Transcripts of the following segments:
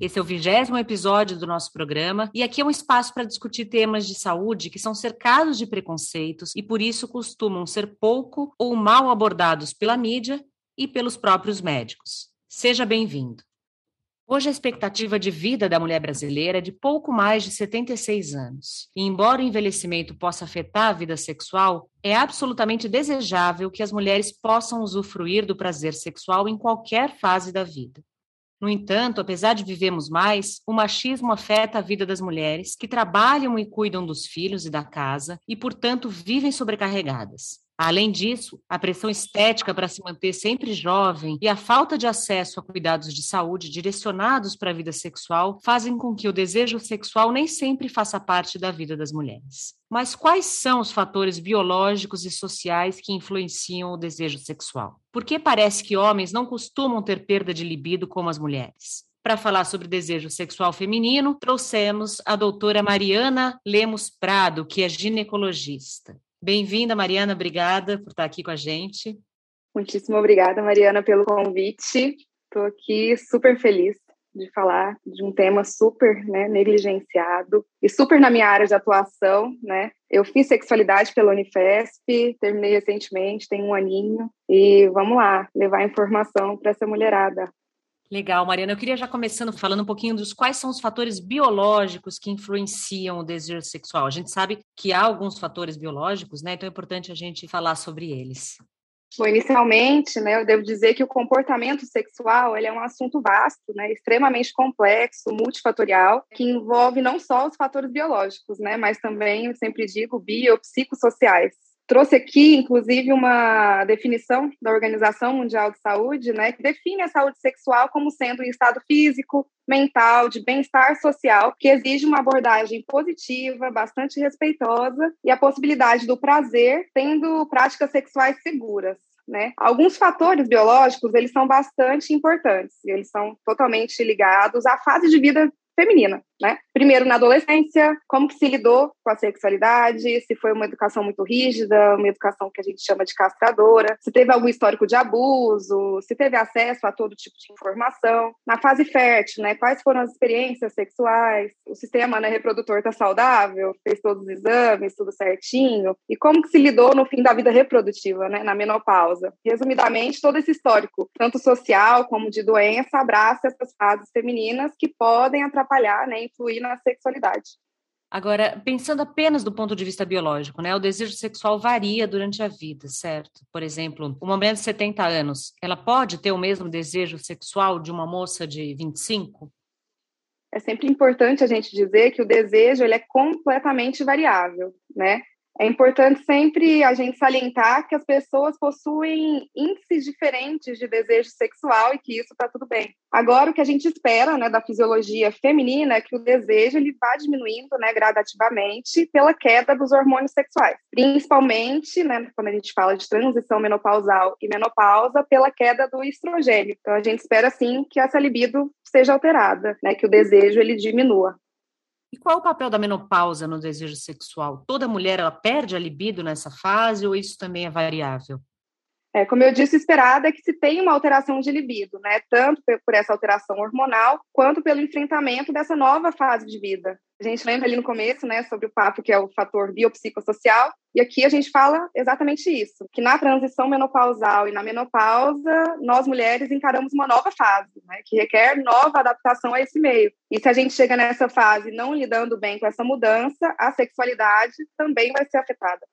Esse é o vigésimo episódio do nosso programa e aqui é um espaço para discutir temas de saúde que são cercados de preconceitos e por isso costumam ser pouco ou mal abordados pela mídia e pelos próprios médicos. Seja bem-vindo. Hoje a expectativa de vida da mulher brasileira é de pouco mais de 76 anos. E embora o envelhecimento possa afetar a vida sexual, é absolutamente desejável que as mulheres possam usufruir do prazer sexual em qualquer fase da vida. No entanto, apesar de vivemos mais, o machismo afeta a vida das mulheres que trabalham e cuidam dos filhos e da casa e, portanto, vivem sobrecarregadas. Além disso, a pressão estética para se manter sempre jovem e a falta de acesso a cuidados de saúde direcionados para a vida sexual fazem com que o desejo sexual nem sempre faça parte da vida das mulheres. Mas quais são os fatores biológicos e sociais que influenciam o desejo sexual? Por que parece que homens não costumam ter perda de libido como as mulheres? Para falar sobre desejo sexual feminino, trouxemos a doutora Mariana Lemos Prado, que é ginecologista. Bem-vinda, Mariana, obrigada por estar aqui com a gente. Muitíssimo obrigada, Mariana, pelo convite. Estou aqui super feliz de falar de um tema super né, negligenciado e super na minha área de atuação, né? Eu fiz sexualidade pela Unifesp, terminei recentemente, tem um aninho, e vamos lá, levar informação para essa mulherada. Legal, Mariana. Eu queria já começando falando um pouquinho dos quais são os fatores biológicos que influenciam o desejo sexual. A gente sabe que há alguns fatores biológicos, né? Então é importante a gente falar sobre eles. Bom, inicialmente, né, eu devo dizer que o comportamento sexual ele é um assunto vasto, né, extremamente complexo, multifatorial, que envolve não só os fatores biológicos, né, mas também, eu sempre digo, biopsicossociais. Trouxe aqui, inclusive, uma definição da Organização Mundial de Saúde, né, que define a saúde sexual como sendo um estado físico, mental, de bem-estar social, que exige uma abordagem positiva, bastante respeitosa e a possibilidade do prazer, tendo práticas sexuais seguras. Né? Alguns fatores biológicos, eles são bastante importantes, eles são totalmente ligados à fase de vida feminina, né? Primeiro na adolescência, como que se lidou com a sexualidade, se foi uma educação muito rígida, uma educação que a gente chama de castradora, se teve algum histórico de abuso, se teve acesso a todo tipo de informação. Na fase fértil, né? Quais foram as experiências sexuais? O sistema né, reprodutor está saudável? Fez todos os exames, tudo certinho? E como que se lidou no fim da vida reprodutiva, né? Na menopausa? Resumidamente, todo esse histórico, tanto social como de doença, abraça essas fases femininas que podem atrapalhar, né? Influir na sexualidade. Agora, pensando apenas do ponto de vista biológico, né, o desejo sexual varia durante a vida, certo? Por exemplo, uma mulher de 70 anos, ela pode ter o mesmo desejo sexual de uma moça de 25? É sempre importante a gente dizer que o desejo ele é completamente variável, né? É importante sempre a gente salientar que as pessoas possuem índices diferentes de desejo sexual e que isso está tudo bem. Agora, o que a gente espera né, da fisiologia feminina é que o desejo ele vá diminuindo né, gradativamente pela queda dos hormônios sexuais, principalmente né, quando a gente fala de transição menopausal e menopausa, pela queda do estrogênio. Então, a gente espera sim que essa libido seja alterada, né, que o desejo ele diminua. E qual é o papel da menopausa no desejo sexual? Toda mulher ela perde a libido nessa fase ou isso também é variável? É, como eu disse, esperada é que se tenha uma alteração de libido, né? Tanto por essa alteração hormonal, quanto pelo enfrentamento dessa nova fase de vida. A gente lembra ali no começo, né, sobre o papo que é o fator biopsicossocial, e aqui a gente fala exatamente isso, que na transição menopausal e na menopausa, nós mulheres encaramos uma nova fase, né, que requer nova adaptação a esse meio. E se a gente chega nessa fase não lidando bem com essa mudança, a sexualidade também vai ser afetada.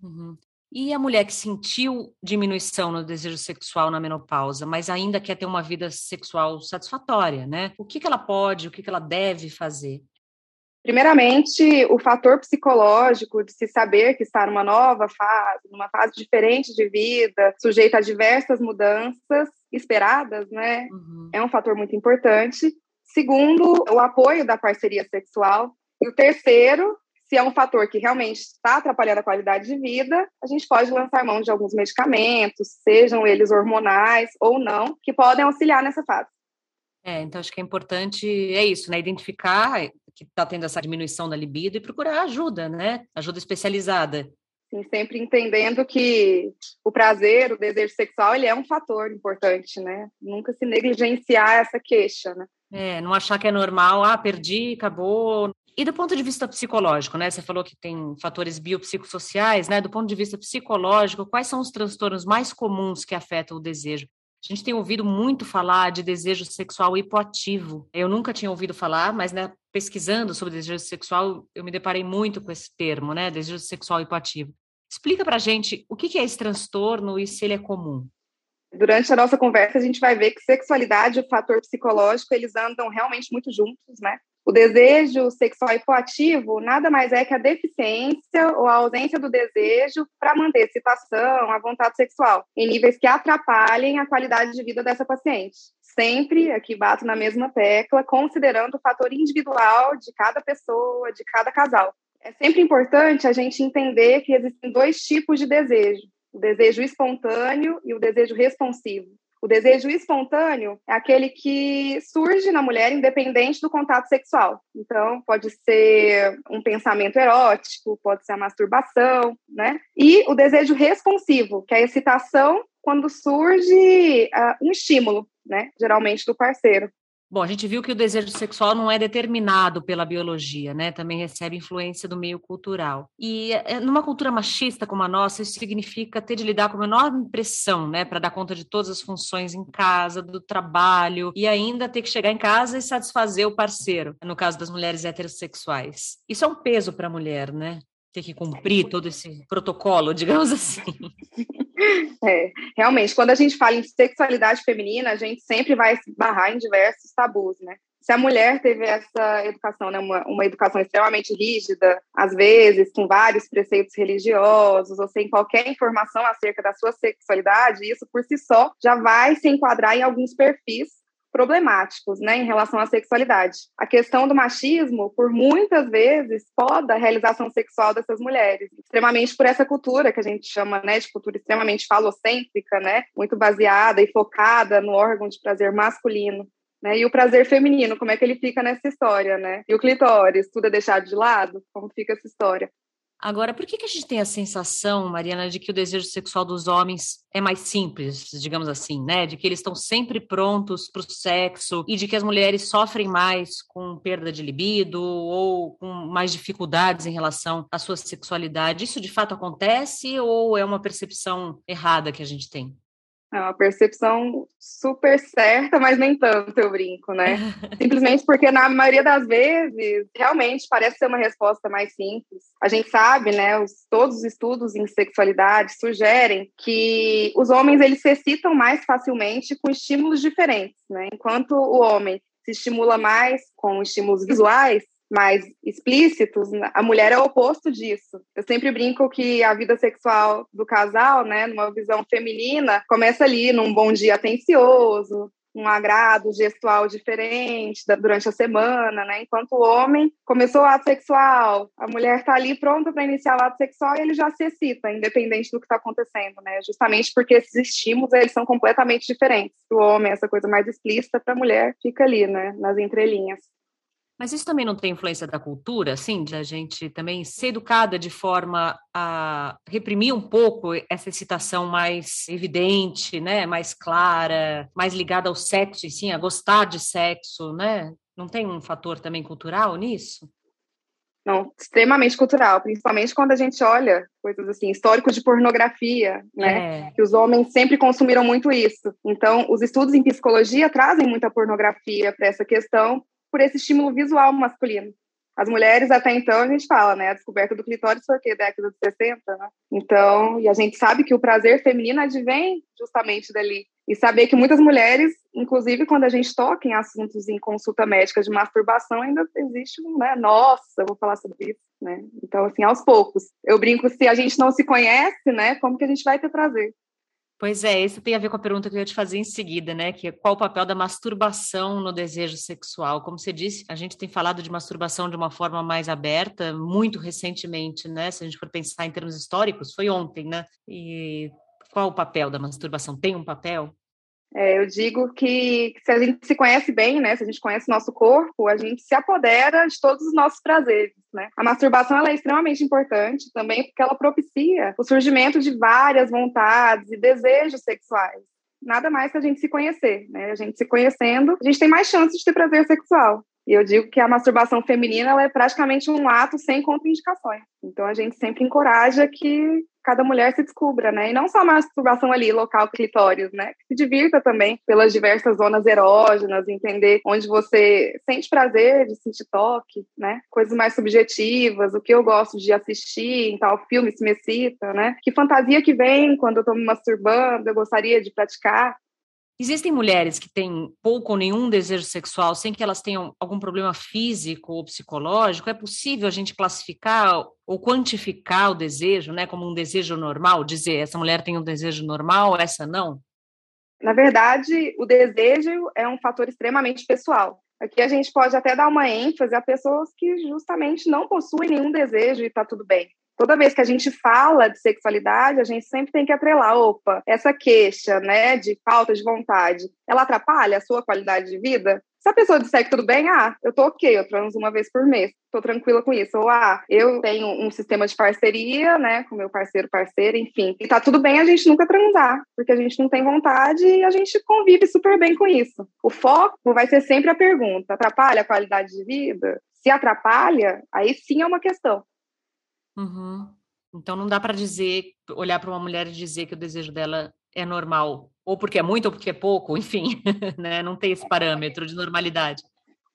Uhum. E a mulher que sentiu diminuição no desejo sexual na menopausa, mas ainda quer ter uma vida sexual satisfatória, né? O que, que ela pode, o que, que ela deve fazer? Primeiramente, o fator psicológico de se saber que está numa nova fase, numa fase diferente de vida, sujeita a diversas mudanças esperadas, né? Uhum. É um fator muito importante. Segundo, o apoio da parceria sexual. E o terceiro, se é um fator que realmente está atrapalhando a qualidade de vida, a gente pode lançar mão de alguns medicamentos, sejam eles hormonais ou não, que podem auxiliar nessa fase. É, então acho que é importante, é isso, né? Identificar que está tendo essa diminuição da libido e procurar ajuda, né? Ajuda especializada. Sim, sempre entendendo que o prazer, o desejo sexual, ele é um fator importante, né? Nunca se negligenciar essa queixa, né? É, não achar que é normal, ah, perdi, acabou. E do ponto de vista psicológico, né? Você falou que tem fatores biopsicossociais, né? Do ponto de vista psicológico, quais são os transtornos mais comuns que afetam o desejo? A gente tem ouvido muito falar de desejo sexual hipoativo. Eu nunca tinha ouvido falar, mas né, pesquisando sobre desejo sexual, eu me deparei muito com esse termo, né? Desejo sexual hipoativo. Explica pra gente o que é esse transtorno e se ele é comum. Durante a nossa conversa, a gente vai ver que sexualidade e o fator psicológico, eles andam realmente muito juntos, né? O desejo sexual hipoativo nada mais é que a deficiência ou a ausência do desejo para manter excitação, a vontade sexual, em níveis que atrapalhem a qualidade de vida dessa paciente. Sempre, aqui bato na mesma tecla, considerando o fator individual de cada pessoa, de cada casal. É sempre importante a gente entender que existem dois tipos de desejo: o desejo espontâneo e o desejo responsivo. O desejo espontâneo é aquele que surge na mulher independente do contato sexual. Então, pode ser um pensamento erótico, pode ser a masturbação, né? E o desejo responsivo, que é a excitação quando surge uh, um estímulo, né? Geralmente do parceiro. Bom, a gente viu que o desejo sexual não é determinado pela biologia, né? Também recebe influência do meio cultural. E eh, numa cultura machista como a nossa, isso significa ter de lidar com uma enorme pressão, né? Para dar conta de todas as funções em casa, do trabalho, e ainda ter que chegar em casa e satisfazer o parceiro, no caso das mulheres heterossexuais. Isso é um peso para a mulher, né? Ter que cumprir todo esse protocolo, digamos assim. É, realmente, quando a gente fala em sexualidade feminina, a gente sempre vai se barrar em diversos tabus, né? Se a mulher teve essa educação, né, uma, uma educação extremamente rígida, às vezes com vários preceitos religiosos, ou sem qualquer informação acerca da sua sexualidade, isso por si só já vai se enquadrar em alguns perfis problemáticos né, em relação à sexualidade. A questão do machismo, por muitas vezes, poda a realização sexual dessas mulheres, extremamente por essa cultura que a gente chama né, de cultura extremamente falocêntrica, né, muito baseada e focada no órgão de prazer masculino. Né? E o prazer feminino, como é que ele fica nessa história, né? E o clitóris, tudo é deixado de lado? Como fica essa história? Agora, por que, que a gente tem a sensação, Mariana, de que o desejo sexual dos homens é mais simples, digamos assim, né? De que eles estão sempre prontos para o sexo e de que as mulheres sofrem mais com perda de libido ou com mais dificuldades em relação à sua sexualidade? Isso de fato acontece ou é uma percepção errada que a gente tem? É uma percepção super certa, mas nem tanto, eu brinco, né? Simplesmente porque, na maioria das vezes, realmente parece ser uma resposta mais simples. A gente sabe, né, os, todos os estudos em sexualidade sugerem que os homens, eles se excitam mais facilmente com estímulos diferentes, né? Enquanto o homem se estimula mais com estímulos visuais, mais explícitos, a mulher é o oposto disso. Eu sempre brinco que a vida sexual do casal, né, numa visão feminina, começa ali num bom dia atencioso, um agrado gestual diferente durante a semana, né? Enquanto o homem começou o ato sexual, a mulher está ali pronta para iniciar o ato sexual e ele já se excita, independente do que está acontecendo, né? Justamente porque esses estímulos eles são completamente diferentes. O homem essa coisa mais explícita, para a mulher fica ali, né? Nas entrelinhas. Mas isso também não tem influência da cultura, assim, de a gente também ser educada de forma a reprimir um pouco essa excitação mais evidente, né, mais clara, mais ligada ao sexo, e sim, a gostar de sexo, né? Não tem um fator também cultural nisso? Não, extremamente cultural, principalmente quando a gente olha coisas assim, histórico de pornografia, né? É. Que os homens sempre consumiram muito isso. Então, os estudos em psicologia trazem muita pornografia para essa questão, por esse estímulo visual masculino. As mulheres, até então, a gente fala, né? A descoberta do clitóris foi o quê? Década de 60, né? Então, e a gente sabe que o prazer feminino advém justamente dali. E saber que muitas mulheres, inclusive quando a gente toca em assuntos em consulta médica de masturbação, ainda existe um, né? Nossa, vou falar sobre isso, né? Então, assim, aos poucos. Eu brinco, se a gente não se conhece, né? Como que a gente vai ter prazer? Pois é, isso tem a ver com a pergunta que eu ia te fazer em seguida, né? Que é qual o papel da masturbação no desejo sexual? Como você disse, a gente tem falado de masturbação de uma forma mais aberta, muito recentemente, né? Se a gente for pensar em termos históricos, foi ontem, né? E qual o papel da masturbação? Tem um papel? É, eu digo que se a gente se conhece bem, né, se a gente conhece o nosso corpo, a gente se apodera de todos os nossos prazeres, né? A masturbação ela é extremamente importante também porque ela propicia o surgimento de várias vontades e desejos sexuais. Nada mais que a gente se conhecer, né? A gente se conhecendo, a gente tem mais chances de ter prazer sexual. E eu digo que a masturbação feminina ela é praticamente um ato sem contraindicações. Então a gente sempre encoraja que cada mulher se descubra, né? E não só a masturbação ali, local clitóris, né? Que se divirta também pelas diversas zonas erógenas, entender onde você sente prazer de sentir toque, né? Coisas mais subjetivas, o que eu gosto de assistir em tal filme se me excita, né? Que fantasia que vem quando eu tô me masturbando, eu gostaria de praticar. Existem mulheres que têm pouco ou nenhum desejo sexual sem que elas tenham algum problema físico ou psicológico? É possível a gente classificar ou quantificar o desejo, né, como um desejo normal? Dizer, essa mulher tem um desejo normal, essa não? Na verdade, o desejo é um fator extremamente pessoal. Aqui a gente pode até dar uma ênfase a pessoas que justamente não possuem nenhum desejo e está tudo bem toda vez que a gente fala de sexualidade, a gente sempre tem que atrelar, opa, essa queixa, né, de falta de vontade, ela atrapalha a sua qualidade de vida? Se a pessoa disser que tudo bem, ah, eu tô ok, eu transo uma vez por mês, tô tranquila com isso. Ou, ah, eu tenho um sistema de parceria, né, com meu parceiro, parceira, enfim. E tá tudo bem a gente nunca transar, porque a gente não tem vontade e a gente convive super bem com isso. O foco vai ser sempre a pergunta: atrapalha a qualidade de vida? Se atrapalha, aí sim é uma questão. Uhum. Então não dá para dizer, olhar para uma mulher e dizer que o desejo dela é normal, ou porque é muito ou porque é pouco, enfim, né? Não tem esse parâmetro de normalidade.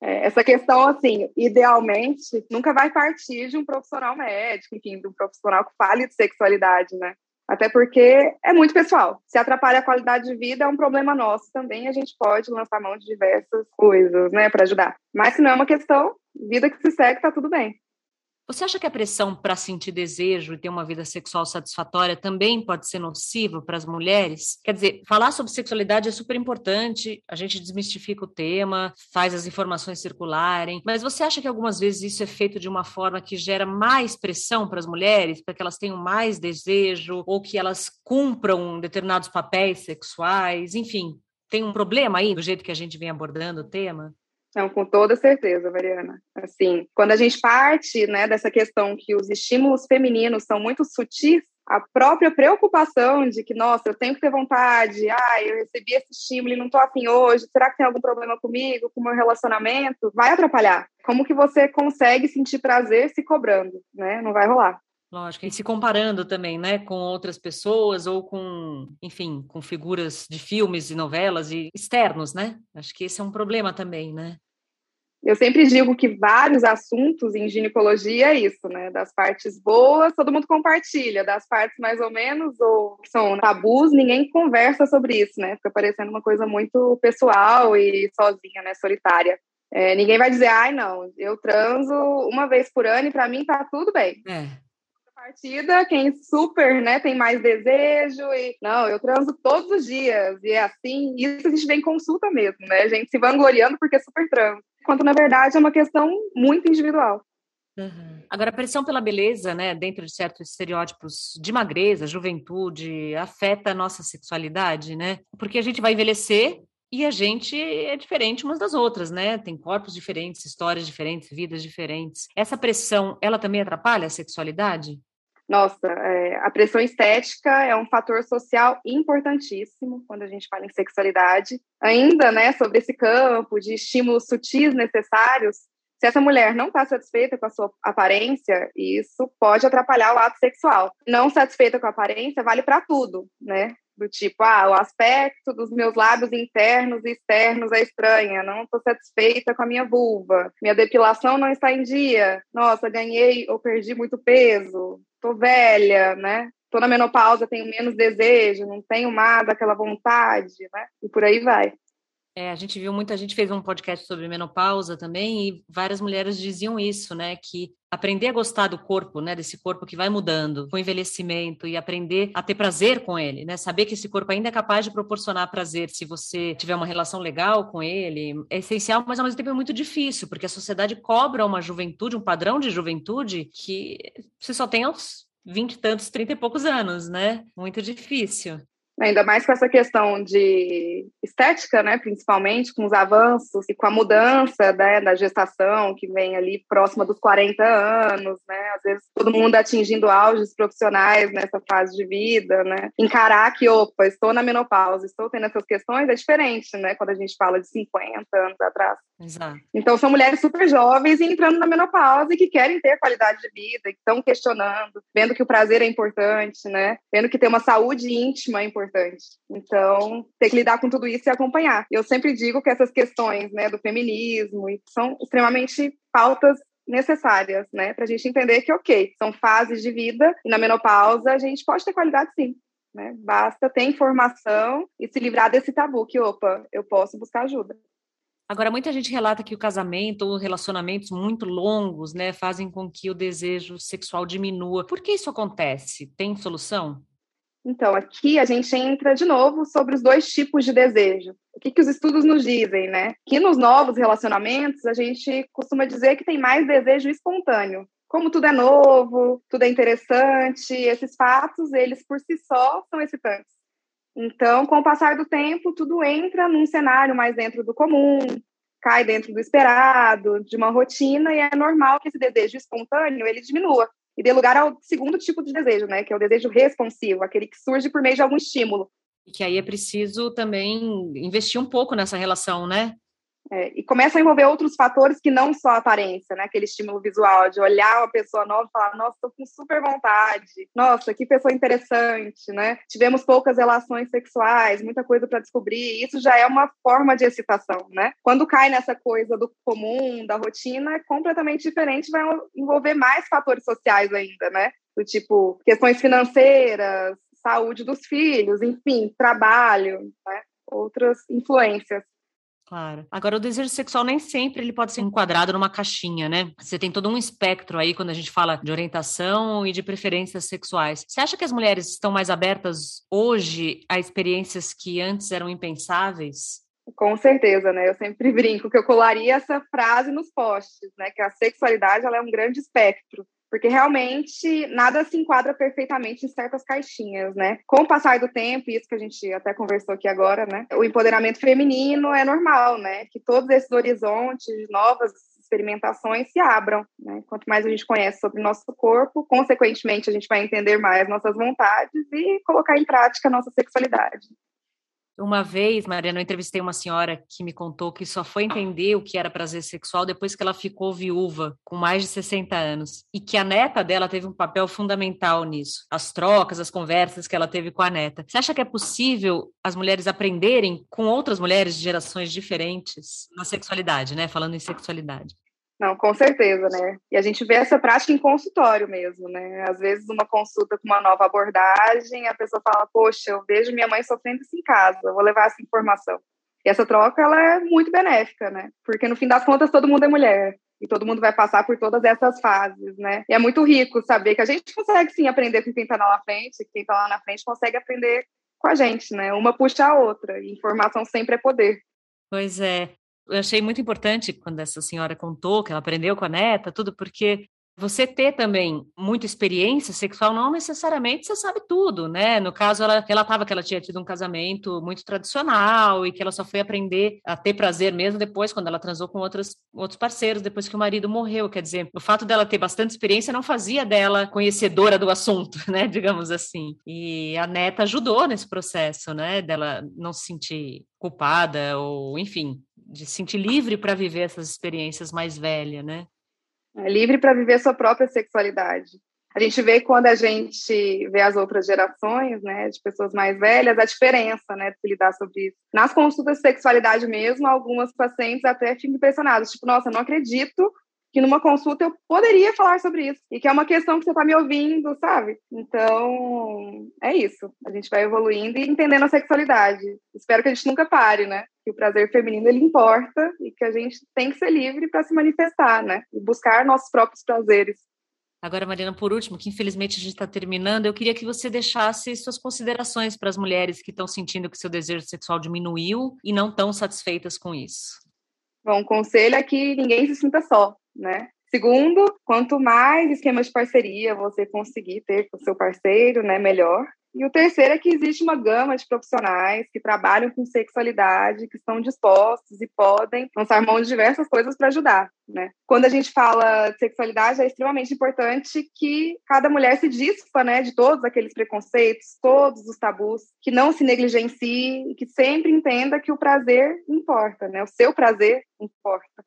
É, essa questão, assim, idealmente, nunca vai partir de um profissional médico, enfim, de um profissional que fale de sexualidade, né? Até porque é muito pessoal. Se atrapalha a qualidade de vida, é um problema nosso também. A gente pode lançar mão de diversas coisas, né, para ajudar. Mas se não é uma questão, vida que se segue, tá tudo bem. Você acha que a pressão para sentir desejo e ter uma vida sexual satisfatória também pode ser nociva para as mulheres? Quer dizer, falar sobre sexualidade é super importante, a gente desmistifica o tema, faz as informações circularem, mas você acha que algumas vezes isso é feito de uma forma que gera mais pressão para as mulheres, para que elas tenham mais desejo ou que elas cumpram determinados papéis sexuais? Enfim, tem um problema aí do jeito que a gente vem abordando o tema? Não, com toda certeza, Mariana. Assim, quando a gente parte, né, dessa questão que os estímulos femininos são muito sutis, a própria preocupação de que, nossa, eu tenho que ter vontade, ah, eu recebi esse estímulo e não tô afim hoje, será que tem algum problema comigo, com o meu relacionamento? Vai atrapalhar. Como que você consegue sentir prazer se cobrando, né? Não vai rolar. Lógico, e se comparando também, né, com outras pessoas ou com, enfim, com figuras de filmes e novelas e externos, né? Acho que esse é um problema também, né? Eu sempre digo que vários assuntos em ginecologia é isso, né? Das partes boas, todo mundo compartilha, das partes mais ou menos, ou que são tabus, ninguém conversa sobre isso, né? Fica parecendo uma coisa muito pessoal e sozinha, né? Solitária. É, ninguém vai dizer, ai, não, eu transo uma vez por ano e para mim tá tudo bem. É partida, quem super, né, tem mais desejo e não, eu transo todos os dias e é assim, isso a gente vem consulta mesmo, né? A gente se vangloriando porque é super transo quanto na verdade é uma questão muito individual. Uhum. Agora, a pressão pela beleza, né, dentro de certos estereótipos de magreza, juventude, afeta a nossa sexualidade, né? Porque a gente vai envelhecer e a gente é diferente umas das outras, né? Tem corpos diferentes, histórias diferentes, vidas diferentes. Essa pressão, ela também atrapalha a sexualidade? Nossa, é, a pressão estética é um fator social importantíssimo quando a gente fala em sexualidade. Ainda, né, sobre esse campo de estímulos sutis necessários, se essa mulher não está satisfeita com a sua aparência, isso pode atrapalhar o ato sexual. Não satisfeita com a aparência vale para tudo, né? Do tipo, ah, o aspecto dos meus lábios internos e externos é estranha, não estou satisfeita com a minha vulva, minha depilação não está em dia, nossa, ganhei ou perdi muito peso, tô velha, né? Tô na menopausa, tenho menos desejo, não tenho mais aquela vontade, né? E por aí vai. É, a gente viu muita gente fez um podcast sobre menopausa também e várias mulheres diziam isso, né, que aprender a gostar do corpo, né, desse corpo que vai mudando com o envelhecimento e aprender a ter prazer com ele, né, saber que esse corpo ainda é capaz de proporcionar prazer se você tiver uma relação legal com ele, é essencial, mas ao mesmo tempo é muito difícil, porque a sociedade cobra uma juventude, um padrão de juventude que você só tem aos 20 e tantos, 30 e poucos anos, né? Muito difícil. Ainda mais com essa questão de estética, né, principalmente, com os avanços e com a mudança né, da gestação, que vem ali próxima dos 40 anos, né, às vezes todo mundo atingindo auges profissionais nessa fase de vida, né, encarar que, opa, estou na menopausa, estou tendo essas questões, é diferente, né, quando a gente fala de 50 anos atrás. Exato. Então, são mulheres super jovens e entrando na menopausa e que querem ter qualidade de vida, que estão questionando, vendo que o prazer é importante, né, vendo que ter uma saúde íntima é importante, importante. Então, ter que lidar com tudo isso e acompanhar. Eu sempre digo que essas questões né, do feminismo são extremamente pautas necessárias, né, para a gente entender que, ok, são fases de vida e na menopausa a gente pode ter qualidade sim. Né? Basta ter informação e se livrar desse tabu que, opa, eu posso buscar ajuda. Agora, muita gente relata que o casamento ou relacionamentos muito longos, né, fazem com que o desejo sexual diminua. Por que isso acontece? Tem solução? Então, aqui a gente entra de novo sobre os dois tipos de desejo. O que, que os estudos nos dizem, né? Que nos novos relacionamentos a gente costuma dizer que tem mais desejo espontâneo. Como tudo é novo, tudo é interessante, esses fatos, eles por si só são excitantes. Então, com o passar do tempo, tudo entra num cenário mais dentro do comum, cai dentro do esperado, de uma rotina, e é normal que esse desejo espontâneo ele diminua e dê lugar ao segundo tipo de desejo, né, que é o desejo responsivo, aquele que surge por meio de algum estímulo. E que aí é preciso também investir um pouco nessa relação, né? É, e começa a envolver outros fatores que não só a aparência, né? Aquele estímulo visual de olhar uma pessoa nova e falar, nossa, estou com super vontade, nossa, que pessoa interessante, né? Tivemos poucas relações sexuais, muita coisa para descobrir, isso já é uma forma de excitação, né? Quando cai nessa coisa do comum, da rotina, é completamente diferente, vai envolver mais fatores sociais ainda, né? Do tipo, questões financeiras, saúde dos filhos, enfim, trabalho, né? outras influências. Claro. Agora, o desejo sexual nem sempre ele pode ser enquadrado numa caixinha, né? Você tem todo um espectro aí quando a gente fala de orientação e de preferências sexuais. Você acha que as mulheres estão mais abertas hoje a experiências que antes eram impensáveis? Com certeza, né? Eu sempre brinco que eu colaria essa frase nos postes, né? Que a sexualidade ela é um grande espectro porque realmente nada se enquadra perfeitamente em certas caixinhas, né? Com o passar do tempo, isso que a gente até conversou aqui agora, né? O empoderamento feminino é normal, né? Que todos esses horizontes, novas experimentações se abram, né? Quanto mais a gente conhece sobre o nosso corpo, consequentemente a gente vai entender mais nossas vontades e colocar em prática a nossa sexualidade. Uma vez, Mariana, eu entrevistei uma senhora que me contou que só foi entender o que era prazer sexual depois que ela ficou viúva, com mais de 60 anos, e que a neta dela teve um papel fundamental nisso. As trocas, as conversas que ela teve com a neta. Você acha que é possível as mulheres aprenderem com outras mulheres de gerações diferentes na sexualidade, né? Falando em sexualidade. Não, com certeza, né? E a gente vê essa prática em consultório mesmo, né? Às vezes, uma consulta com uma nova abordagem, a pessoa fala, poxa, eu vejo minha mãe sofrendo isso em casa, vou levar essa informação. E essa troca, ela é muito benéfica, né? Porque, no fim das contas, todo mundo é mulher. E todo mundo vai passar por todas essas fases, né? E é muito rico saber que a gente consegue, sim, aprender com quem está lá na frente, que quem está lá na frente consegue aprender com a gente, né? Uma puxa a outra. E informação sempre é poder. Pois é eu achei muito importante quando essa senhora contou que ela aprendeu com a neta, tudo, porque você ter também muita experiência sexual não necessariamente você sabe tudo, né? No caso, ela relatava que ela tinha tido um casamento muito tradicional e que ela só foi aprender a ter prazer mesmo depois, quando ela transou com outros, outros parceiros, depois que o marido morreu. Quer dizer, o fato dela ter bastante experiência não fazia dela conhecedora do assunto, né? Digamos assim. E a neta ajudou nesse processo, né? Dela não se sentir culpada ou, enfim, de se sentir livre para viver essas experiências mais velhas, né? É livre para viver sua própria sexualidade. A gente vê quando a gente vê as outras gerações, né, de pessoas mais velhas, a diferença, né, de se lidar sobre isso. Nas consultas de sexualidade mesmo, algumas pacientes até ficam impressionadas, tipo, nossa, não acredito que numa consulta eu poderia falar sobre isso e que é uma questão que você está me ouvindo, sabe? Então, é isso. A gente vai evoluindo e entendendo a sexualidade. Espero que a gente nunca pare, né? Que o prazer feminino ele importa e que a gente tem que ser livre para se manifestar, né? E buscar nossos próprios prazeres. Agora, Mariana, por último, que infelizmente a gente está terminando, eu queria que você deixasse suas considerações para as mulheres que estão sentindo que seu desejo sexual diminuiu e não estão satisfeitas com isso. Bom, o conselho é que ninguém se sinta só, né? Segundo, quanto mais esquemas de parceria você conseguir ter com o seu parceiro, né, melhor. E o terceiro é que existe uma gama de profissionais que trabalham com sexualidade, que estão dispostos e podem lançar mão de diversas coisas para ajudar, né? Quando a gente fala de sexualidade, é extremamente importante que cada mulher se dispa, né, de todos aqueles preconceitos, todos os tabus, que não se negligencie e que sempre entenda que o prazer importa, né? O seu prazer importa.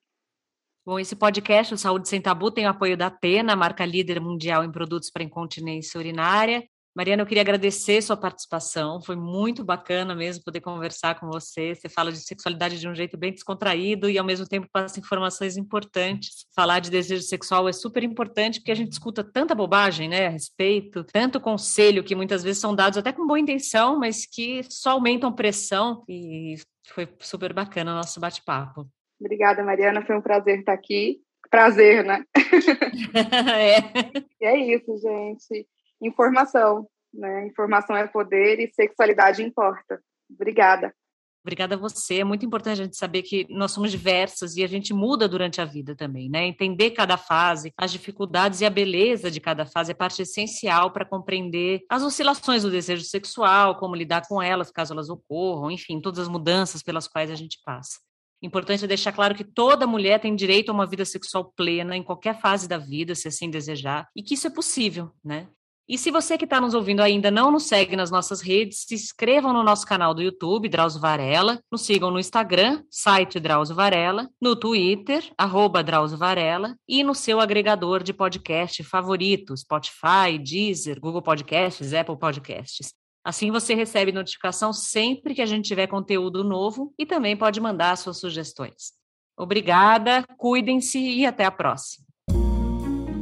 Bom, esse podcast, o Saúde Sem Tabu, tem o apoio da Atena, marca líder mundial em produtos para incontinência urinária, Mariana, eu queria agradecer sua participação. Foi muito bacana mesmo poder conversar com você. Você fala de sexualidade de um jeito bem descontraído e, ao mesmo tempo, passa informações importantes. Falar de desejo sexual é super importante porque a gente escuta tanta bobagem né, a respeito, tanto conselho que muitas vezes são dados até com boa intenção, mas que só aumentam pressão. E foi super bacana o nosso bate-papo. Obrigada, Mariana. Foi um prazer estar aqui. Prazer, né? é. E é isso, gente informação. Né? Informação é poder e sexualidade importa. Obrigada. Obrigada a você. É muito importante a gente saber que nós somos diversas e a gente muda durante a vida também, né? Entender cada fase, as dificuldades e a beleza de cada fase é parte essencial para compreender as oscilações do desejo sexual, como lidar com elas caso elas ocorram, enfim, todas as mudanças pelas quais a gente passa. Importante deixar claro que toda mulher tem direito a uma vida sexual plena em qualquer fase da vida, se assim desejar, e que isso é possível, né? E se você que está nos ouvindo ainda não nos segue nas nossas redes, se inscrevam no nosso canal do YouTube, Drauzio Varela, nos sigam no Instagram, site Drauzio Varela, no Twitter, arroba Drauzio Varela, e no seu agregador de podcast favorito, Spotify, Deezer, Google Podcasts, Apple Podcasts. Assim você recebe notificação sempre que a gente tiver conteúdo novo e também pode mandar suas sugestões. Obrigada, cuidem-se e até a próxima.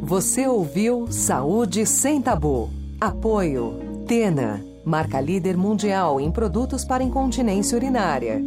Você ouviu Saúde Sem Tabu. Apoio. Tena, marca líder mundial em produtos para incontinência urinária.